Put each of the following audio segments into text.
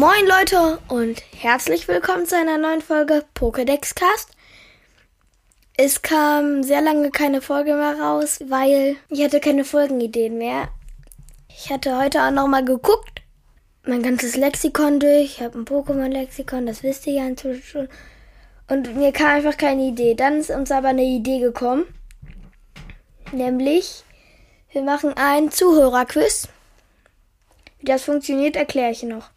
Moin Leute und herzlich willkommen zu einer neuen Folge Pokédex Cast. Es kam sehr lange keine Folge mehr raus, weil ich hatte keine Folgenideen mehr. Ich hatte heute auch nochmal geguckt, mein ganzes Lexikon durch. Ich habe ein Pokémon-Lexikon, das wisst ihr ja inzwischen schon. Und mir kam einfach keine Idee. Dann ist uns aber eine Idee gekommen. Nämlich, wir machen ein Zuhörerquiz. Wie das funktioniert, erkläre ich noch.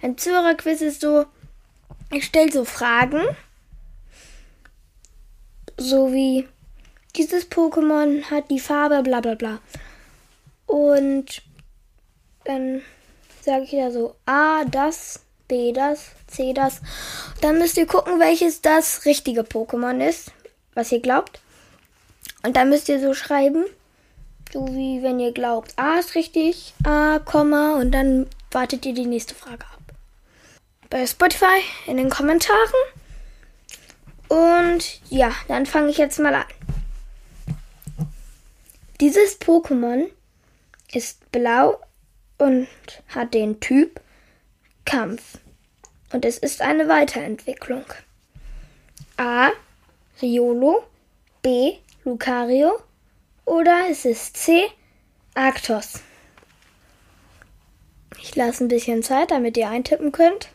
Ein Zuhörerquiz ist so, ich stelle so Fragen. So wie, dieses Pokémon hat die Farbe bla bla bla. Und dann sage ich da so, A, das, B, das, C, das. Dann müsst ihr gucken, welches das richtige Pokémon ist, was ihr glaubt. Und dann müsst ihr so schreiben, so wie wenn ihr glaubt, A ist richtig, A, Komma und dann wartet ihr die nächste Frage ab. Bei Spotify in den Kommentaren. Und ja, dann fange ich jetzt mal an. Dieses Pokémon ist blau und hat den Typ Kampf. Und es ist eine Weiterentwicklung. A. Riolo. B. Lucario oder ist es C. Arctos? Ich lasse ein bisschen Zeit, damit ihr eintippen könnt.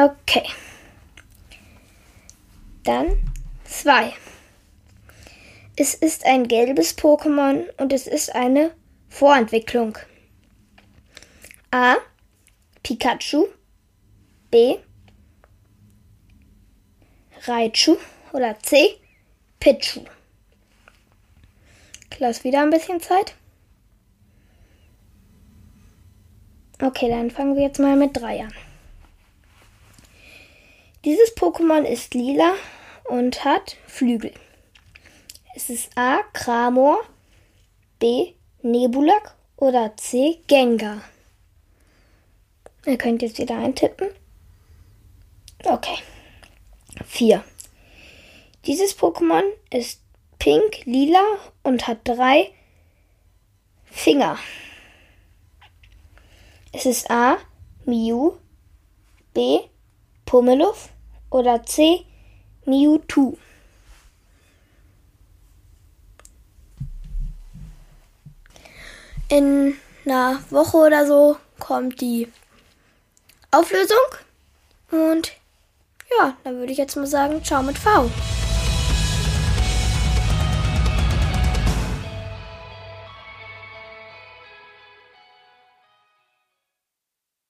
Okay. Dann 2. Es ist ein gelbes Pokémon und es ist eine Vorentwicklung. A. Pikachu. B. Raichu oder C. Pichu. Lass wieder ein bisschen Zeit. Okay, dann fangen wir jetzt mal mit 3 an. Dieses Pokémon ist lila und hat Flügel. Es ist A. Kramor, B. Nebulak oder C. Gengar. Ihr könnt jetzt wieder eintippen. Okay. 4. Dieses Pokémon ist pink, lila und hat drei Finger. Es ist A. Mew, B. Pummeluff oder C. Mewtwo. In einer Woche oder so kommt die Auflösung und ja, dann würde ich jetzt mal sagen, ciao mit V.